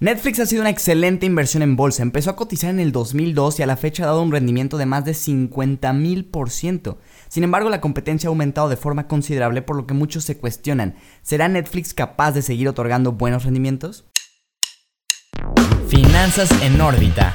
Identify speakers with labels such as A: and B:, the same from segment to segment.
A: Netflix ha sido una excelente inversión en bolsa. Empezó a cotizar en el 2002 y a la fecha ha dado un rendimiento de más de 50.000%. Sin embargo, la competencia ha aumentado de forma considerable por lo que muchos se cuestionan, ¿será Netflix capaz de seguir otorgando buenos rendimientos?
B: Finanzas en órbita.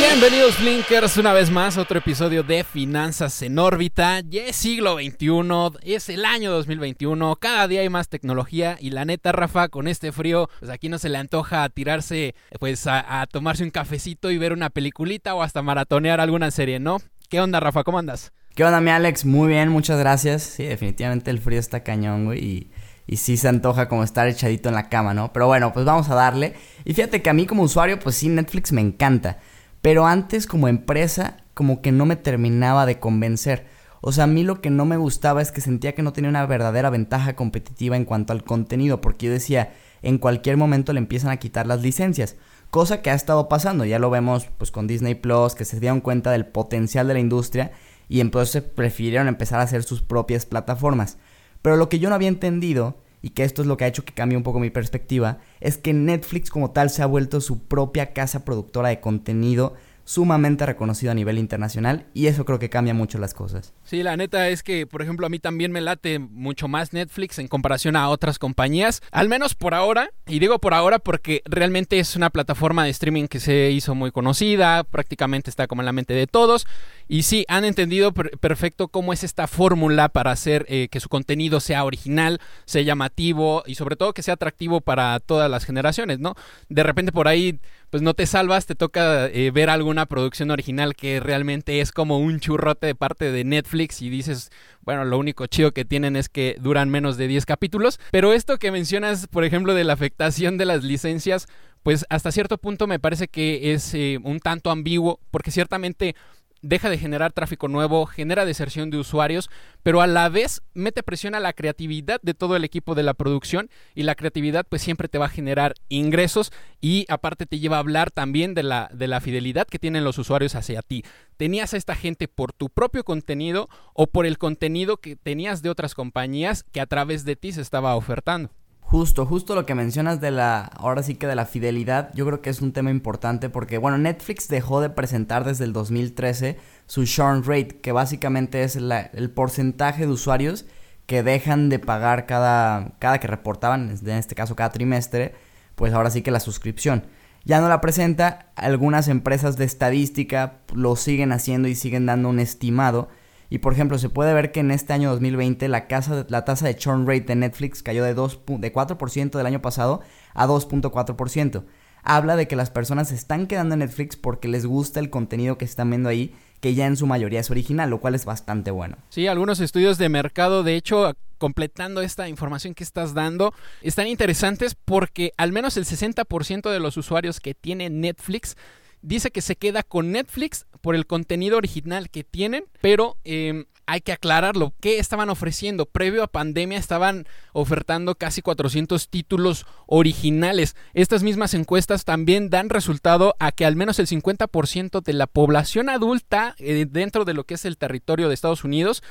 C: Bienvenidos Blinkers una vez más otro episodio de Finanzas en órbita. Ya es siglo XXI, es el año 2021, cada día hay más tecnología y la neta Rafa con este frío, pues aquí no se le antoja tirarse pues a, a tomarse un cafecito y ver una peliculita o hasta maratonear alguna serie, ¿no? ¿Qué onda Rafa? ¿Cómo andas?
A: ¿Qué onda mi Alex? Muy bien, muchas gracias. Sí, definitivamente el frío está cañón, güey, y y sí se antoja como estar echadito en la cama, ¿no? Pero bueno, pues vamos a darle. Y fíjate que a mí como usuario, pues sí, Netflix me encanta. Pero antes como empresa, como que no me terminaba de convencer. O sea, a mí lo que no me gustaba es que sentía que no tenía una verdadera ventaja competitiva en cuanto al contenido, porque yo decía, en cualquier momento le empiezan a quitar las licencias. Cosa que ha estado pasando, ya lo vemos pues con Disney Plus, que se dieron cuenta del potencial de la industria y entonces prefirieron empezar a hacer sus propias plataformas. Pero lo que yo no había entendido, y que esto es lo que ha hecho que cambie un poco mi perspectiva, es que Netflix como tal se ha vuelto su propia casa productora de contenido sumamente reconocido a nivel internacional y eso creo que cambia mucho las cosas.
C: Sí, la neta es que, por ejemplo, a mí también me late mucho más Netflix en comparación a otras compañías, al menos por ahora, y digo por ahora porque realmente es una plataforma de streaming que se hizo muy conocida, prácticamente está como en la mente de todos, y sí, han entendido perfecto cómo es esta fórmula para hacer eh, que su contenido sea original, sea llamativo y sobre todo que sea atractivo para todas las generaciones, ¿no? De repente por ahí pues no te salvas, te toca eh, ver alguna producción original que realmente es como un churrote de parte de Netflix y dices, bueno, lo único chido que tienen es que duran menos de 10 capítulos, pero esto que mencionas, por ejemplo, de la afectación de las licencias, pues hasta cierto punto me parece que es eh, un tanto ambiguo, porque ciertamente deja de generar tráfico nuevo, genera deserción de usuarios, pero a la vez mete presión a la creatividad de todo el equipo de la producción y la creatividad pues siempre te va a generar ingresos y aparte te lleva a hablar también de la, de la fidelidad que tienen los usuarios hacia ti. Tenías a esta gente por tu propio contenido o por el contenido que tenías de otras compañías que a través de ti se estaba ofertando.
A: Justo, justo lo que mencionas de la, ahora sí que de la fidelidad, yo creo que es un tema importante porque, bueno, Netflix dejó de presentar desde el 2013 su churn rate, que básicamente es el porcentaje de usuarios que dejan de pagar cada, cada que reportaban, en este caso cada trimestre, pues ahora sí que la suscripción. Ya no la presenta, algunas empresas de estadística lo siguen haciendo y siguen dando un estimado, y por ejemplo, se puede ver que en este año 2020 la, casa, la tasa de churn rate de Netflix cayó de, 2, de 4% del año pasado a 2.4%. Habla de que las personas están quedando en Netflix porque les gusta el contenido que están viendo ahí, que ya en su mayoría es original, lo cual es bastante bueno.
C: Sí, algunos estudios de mercado, de hecho, completando esta información que estás dando, están interesantes porque al menos el 60% de los usuarios que tienen Netflix dice que se queda con Netflix por el contenido original que tienen, pero em, hay que aclararlo. ¿Qué estaban ofreciendo? Previo a pandemia estaban ofertando casi 400 títulos originales. Estas mismas encuestas también dan resultado a que al menos el 50% de la población adulta eh, dentro de lo que es el territorio de Estados Unidos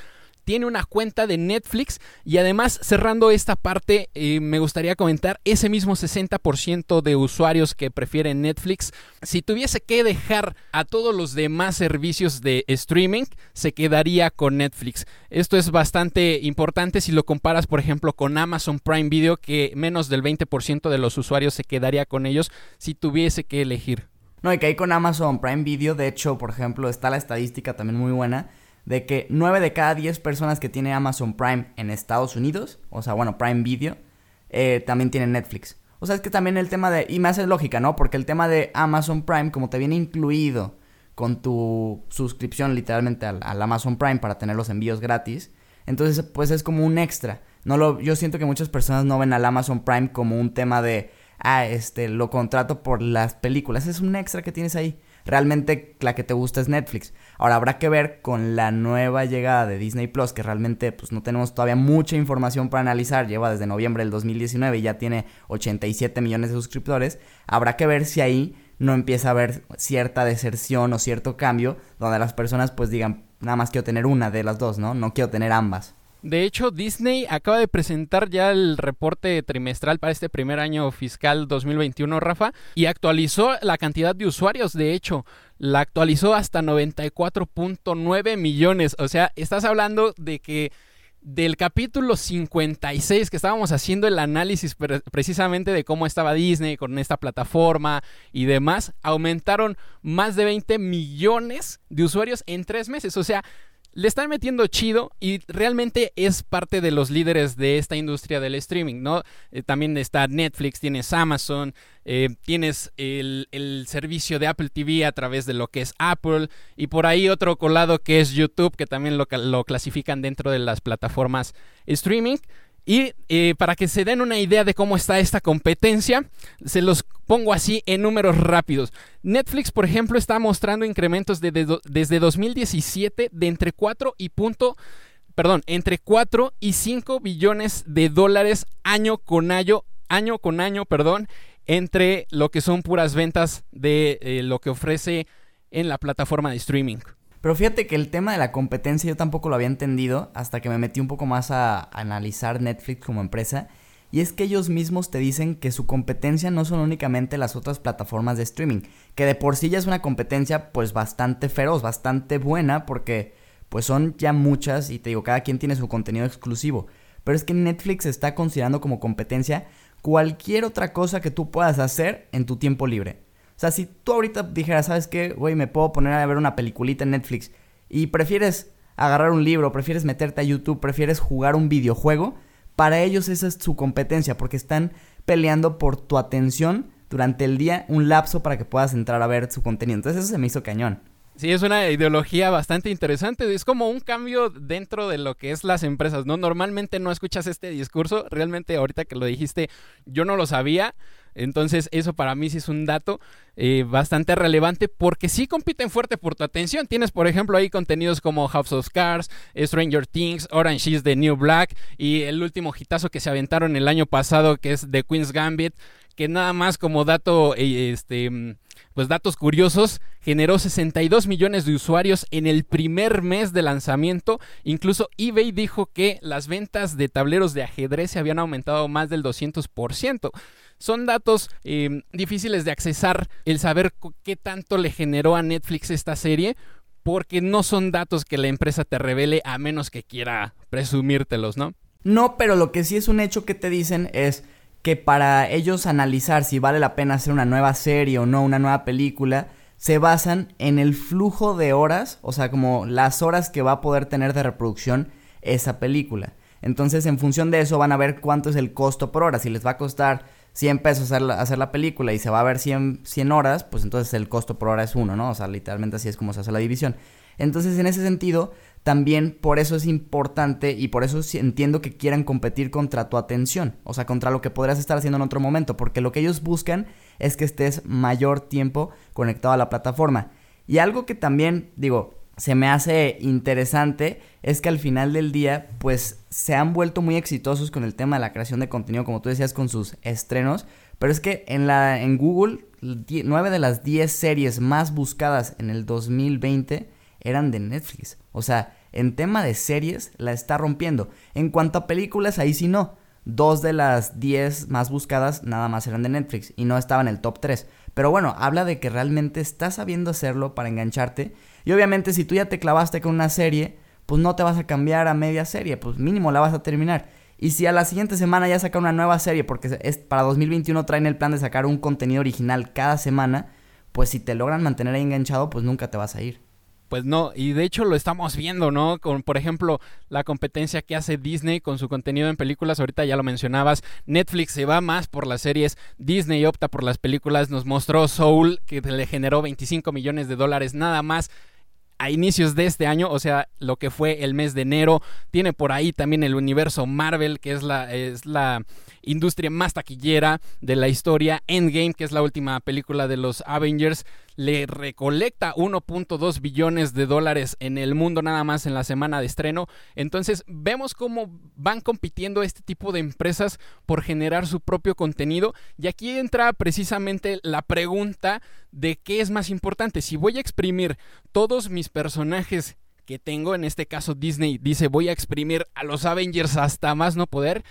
C: tiene una cuenta de Netflix. Y además cerrando esta parte eh, me gustaría comentar ese mismo 60% de usuarios que prefieren Netflix. Si tuviese que dejar a todos los demás servicios de streaming se quedaría con Netflix. Esto es bastante importante si lo comparas por ejemplo con Amazon Prime Video que menos del 20% de los usuarios se quedaría con ellos si tuviese que elegir.
A: No, y que ahí con Amazon Prime Video, de hecho, por ejemplo, está la estadística también muy buena de que 9 de cada 10 personas que tienen Amazon Prime en Estados Unidos, o sea, bueno, Prime Video, eh, también tienen Netflix. O sea, es que también el tema de, y me hace lógica, ¿no? Porque el tema de Amazon Prime, como te viene incluido con tu suscripción literalmente al, Amazon Prime para tener los envíos gratis, entonces pues es como un extra. No lo, yo siento que muchas personas no ven al Amazon Prime como un tema de, ah, este, lo contrato por las películas. Es un extra que tienes ahí realmente la que te gusta es Netflix. Ahora habrá que ver con la nueva llegada de Disney Plus, que realmente pues no tenemos todavía mucha información para analizar, lleva desde noviembre del 2019 y ya tiene 87 millones de suscriptores. Habrá que ver si ahí no empieza a haber cierta deserción o cierto cambio, donde las personas pues digan, nada más quiero tener una de las dos, ¿no? No quiero tener ambas.
C: De hecho, Disney acaba de presentar ya el reporte trimestral para este primer año fiscal 2021, Rafa, y actualizó la cantidad de usuarios. De hecho, la actualizó hasta 94.9 millones. O sea, estás hablando de que del capítulo 56 que estábamos haciendo el análisis precisamente de cómo estaba Disney con esta plataforma y demás, aumentaron más de 20 millones de usuarios en tres meses. O sea, le están metiendo chido y realmente es parte de los líderes de esta industria del streaming, ¿no? Eh, también está Netflix, tienes Amazon, eh, tienes el, servicio de Apple TV a través de lo que es Apple y por ahí otro colado que es YouTube, que también lo, lo clasifican dentro de las plataformas streaming. Y eh, para que se den una idea de cómo está esta competencia, se los pongo así en números rápidos. Netflix, por ejemplo, está mostrando incrementos desde 2017 de entre 4 y punto, perdón, entre 4 y 5 billones de dólares año con año, año con año, perdón, entre lo que son puras ventas de eh, lo que ofrece en la plataforma de streaming.
A: Pero fíjate que el tema de la competencia yo tampoco lo había entendido hasta que me metí un poco más a analizar Netflix como empresa. Y es que ellos mismos te dicen que su competencia no son únicamente las otras plataformas de streaming, que de por sí ya es una competencia pues bastante feroz, bastante buena, porque pues son ya muchas y te digo, cada quien tiene su contenido exclusivo. Pero es que Netflix está considerando como competencia cualquier otra cosa que tú puedas hacer en tu tiempo libre. Sea, si tú ahorita dijeras, ¿sabes qué? Güey, me puedo poner a ver una peliculita en Netflix y prefieres agarrar un libro, prefieres meterte a YouTube, prefieres jugar un videojuego, para ellos esa es su competencia porque están peleando por tu atención durante el día, un lapso para que puedas entrar a ver su contenido. Entonces eso se me hizo cañón.
C: Sí, es una ideología bastante interesante. Es como un cambio dentro de lo que es las empresas, ¿no? Normalmente no escuchas este discurso. Realmente ahorita que lo dijiste, yo no lo sabía. Entonces, eso para mí sí es un dato eh, bastante relevante porque sí compiten fuerte por tu atención. Tienes, por ejemplo, ahí contenidos como House of Cards, Stranger Things, Orange is the New Black y el último hitazo que se aventaron el año pasado que es The Queen's Gambit, que nada más como dato, eh, este, pues datos curiosos, generó 62 millones de usuarios en el primer mes de lanzamiento. Incluso eBay dijo que las ventas de tableros de ajedrez se habían aumentado más del 200%. Son datos em, difíciles de accesar, el saber qué tanto le generó a Netflix esta serie, porque no son datos que la empresa te revele a menos que quiera presumírtelos, ¿no?
A: No, pero lo que sí es un hecho que te dicen es que para ellos analizar si vale la pena hacer una nueva serie o no, una nueva película, se basan en el flujo de horas, o sea, como las horas que va a poder tener de reproducción esa película. Entonces, en función de eso van a ver cuánto es el costo por hora. Si les va a costar 100 pesos hacer la, hacer la película y se va a ver 100, 100 horas, pues entonces el costo por hora es uno, ¿no? O sea, literalmente así es como se hace la división. Entonces, en ese sentido, también por eso es importante y por eso entiendo que quieran competir contra tu atención, o sea, contra lo que podrías estar haciendo en otro momento, porque lo que ellos buscan es que estés mayor tiempo conectado a la plataforma. Y algo que también, digo, se me hace interesante es que al final del día, pues se han vuelto muy exitosos con el tema de la creación de contenido, como tú decías, con sus estrenos. Pero es que en, la, en Google, 9 de las 10 series más buscadas en el 2020 eran de Netflix. O sea, en tema de series la está rompiendo. En cuanto a películas, ahí sí no. Dos de las 10 más buscadas nada más eran de Netflix y no estaban en el top 3. Pero bueno, habla de que realmente está sabiendo hacerlo para engancharte y obviamente si tú ya te clavaste con una serie, pues no te vas a cambiar a media serie, pues mínimo la vas a terminar. Y si a la siguiente semana ya saca una nueva serie, porque es para 2021 traen el plan de sacar un contenido original cada semana, pues si te logran mantener ahí enganchado, pues nunca te vas a ir.
C: Pues no, y de hecho lo estamos viendo, ¿no? Con, por ejemplo, la competencia que hace Disney con su contenido en películas, ahorita ya lo mencionabas, Netflix se va más por las series, Disney opta por las películas, nos mostró Soul, que le generó 25 millones de dólares nada más a inicios de este año, o sea, lo que fue el mes de enero. Tiene por ahí también el universo Marvel, que es la, es la industria más taquillera de la historia. Endgame, que es la última película de los Avengers, le recolecta 1.2 billones de dólares en el mundo nada más en la semana de estreno. Entonces vemos cómo van compitiendo este tipo de empresas por generar su propio contenido. Y aquí entra precisamente la pregunta de qué es más importante. Si voy a exprimir todos mis personajes que tengo. En este caso, Disney dice voy a exprimir a los Avengers hasta más no poder.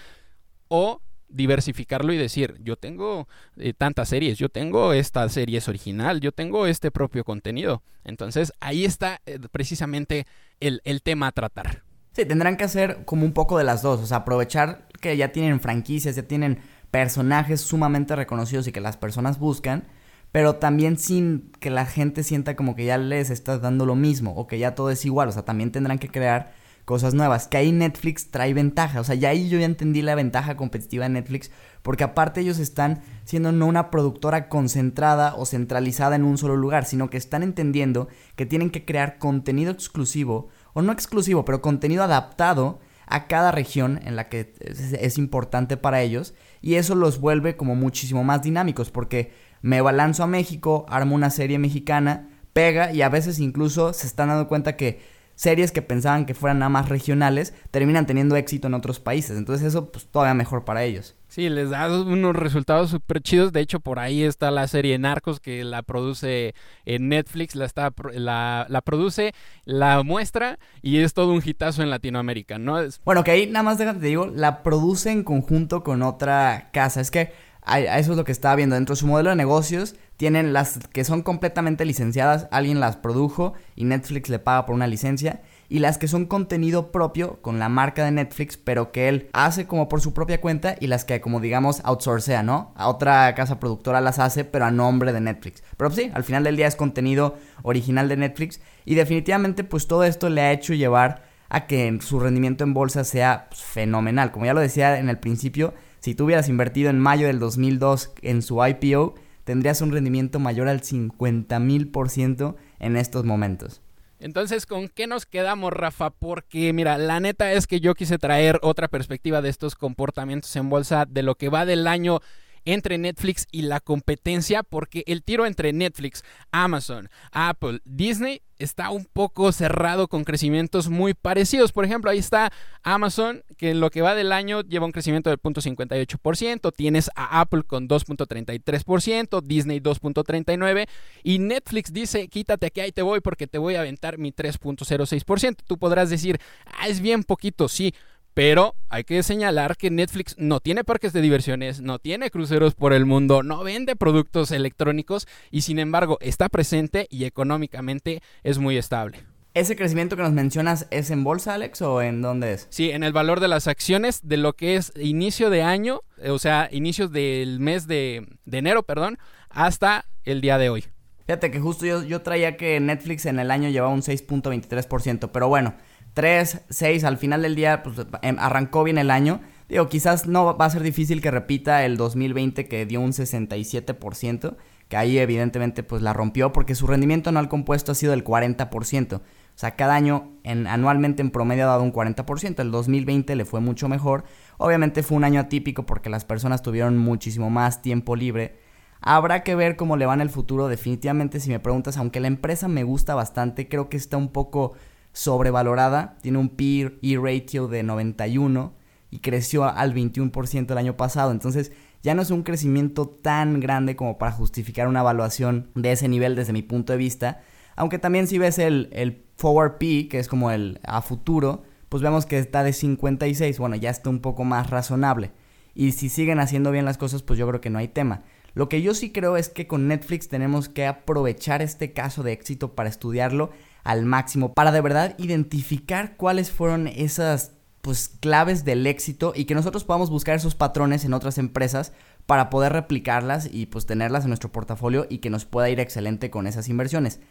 C: O diversificarlo y decir, yo tengo eh, tantas series, yo tengo esta serie original, yo tengo este propio contenido. Entonces ahí está eh, precisamente el, el tema a tratar.
A: Sí, tendrán que hacer como un poco de las dos, o sea, aprovechar que ya tienen franquicias, ya tienen personajes sumamente reconocidos y que las personas buscan, pero también sin que la gente sienta como que ya les estás dando lo mismo o que ya todo es igual, o sea, también tendrán que crear cosas nuevas, que ahí Netflix trae ventaja, o sea, ya ahí yo ya entendí la ventaja competitiva de Netflix, porque aparte ellos están siendo no una productora concentrada o centralizada en un solo lugar, sino que están entendiendo que tienen que crear contenido exclusivo, o no exclusivo, pero contenido adaptado a cada región en la que es, importante para ellos, y eso los vuelve como muchísimo más dinámicos, porque me balanzo a México, armo una serie mexicana, pega, y a veces incluso se están dando cuenta que series que pensaban que fueran nada más regionales terminan teniendo éxito en otros países. Entonces eso pues todavía mejor para ellos.
C: Sí, les da unos resultados súper chidos. De hecho, por ahí está la serie Narcos que la produce en Netflix, la, está, la, la produce, la muestra y es todo un hitazo en Latinoamérica, ¿no?
A: Bueno, que ahí nada más déjate, te digo, la produce en conjunto con otra casa. Es que eso es lo que estaba viendo. Dentro de su modelo de negocios, tienen las que son completamente licenciadas, alguien las produjo y Netflix le paga por una licencia. Y las que son contenido propio con la marca de Netflix, pero que él hace como por su propia cuenta. Y las que, como digamos, outsourcea, ¿no? A otra casa productora las hace, pero a nombre de Netflix. Pero sí, al final del día es contenido original de Netflix. Y definitivamente, pues todo esto le ha hecho llevar a que su rendimiento en bolsa sea pues, fenomenal. Como ya lo decía en el principio, si tú hubieras invertido en mayo del 2002 en su IPO, tendrías un rendimiento mayor al 50 mil por ciento en estos momentos.
C: Entonces, ¿con qué nos quedamos, Rafa? Porque, mira, la neta es que yo quise traer otra perspectiva de estos comportamientos en bolsa de lo que va del año entre Netflix y la competencia, porque el tiro entre Netflix, Amazon, Apple, Disney está un poco cerrado con crecimientos muy parecidos. Por ejemplo, ahí está Amazon, que en lo que va del año lleva un crecimiento del 0.58%, tienes a Apple con 2.33%, Disney 2.39% y Netflix dice, quítate aquí, ahí te voy porque te voy a aventar mi 3.06%. Tú podrás decir, ah, es bien poquito, sí pero hay que señalar que Netflix no tiene parques de diversiones, no tiene cruceros por el mundo, no vende productos electrónicos y sin embargo está presente y económicamente es muy estable.
A: ¿Ese crecimiento que nos mencionas es en bolsa, Alex, o en dónde es?
C: Sí, en el valor de las acciones de lo que es inicio de año, eh, o sea, inicios del mes de, enero, perdón, hasta el día de hoy.
A: Fíjate que justo yo, yo traía que Netflix en el año llevaba un 6.23%, pero bueno, 3, 6, al final del día pues, em, arrancó bien el año. Digo, quizás no va a ser difícil que repita el 2020 que dio un 67%, que ahí evidentemente pues la rompió porque su rendimiento anual compuesto ha sido del 40%. O sea, cada año en, anualmente en promedio ha dado un 40%. El 2020 le fue mucho mejor. Obviamente fue un año atípico porque las personas tuvieron muchísimo más tiempo libre. Habrá que ver cómo le va en el futuro. Definitivamente, si me preguntas, aunque la empresa me gusta bastante, creo que está un poco sobrevalorada, tiene un P/E ratio de 91 y creció al 21% el año pasado, entonces ya no es un crecimiento tan grande como para justificar una evaluación de ese nivel desde mi punto de vista, aunque también si ves el, el forward P, que es como el a futuro, pues vemos que está de 56, bueno, ya está un poco más razonable. Y si siguen haciendo bien las cosas, pues yo creo que no hay tema. Lo que yo sí creo es que con Netflix tenemos que aprovechar este caso de éxito para estudiarlo al máximo para de verdad identificar cuáles fueron esas pues claves del éxito y que nosotros podamos buscar esos patrones en otras empresas para poder replicarlas y pues tenerlas en nuestro portafolio y que nos pueda ir excelente con esas inversiones.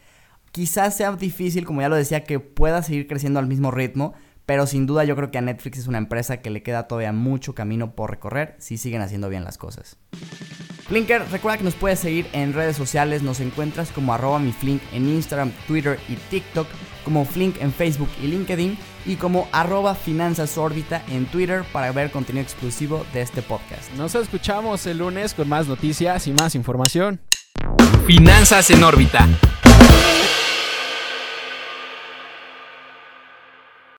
A: Quizás sea difícil, como ya lo decía, que pueda seguir creciendo al mismo ritmo, pero sin duda yo creo que a Netflix es una empresa que le queda todavía mucho camino por recorrer si siguen haciendo bien las cosas. Flinker, recuerda que nos puedes seguir en redes sociales, nos encuentras como arroba mi Flink en Instagram, Twitter y TikTok, como Flink en Facebook y LinkedIn y como arroba Finanzas Órbita en Twitter para ver contenido exclusivo de este podcast.
C: Nos escuchamos el lunes con más noticias y más información. Finanzas en órbita.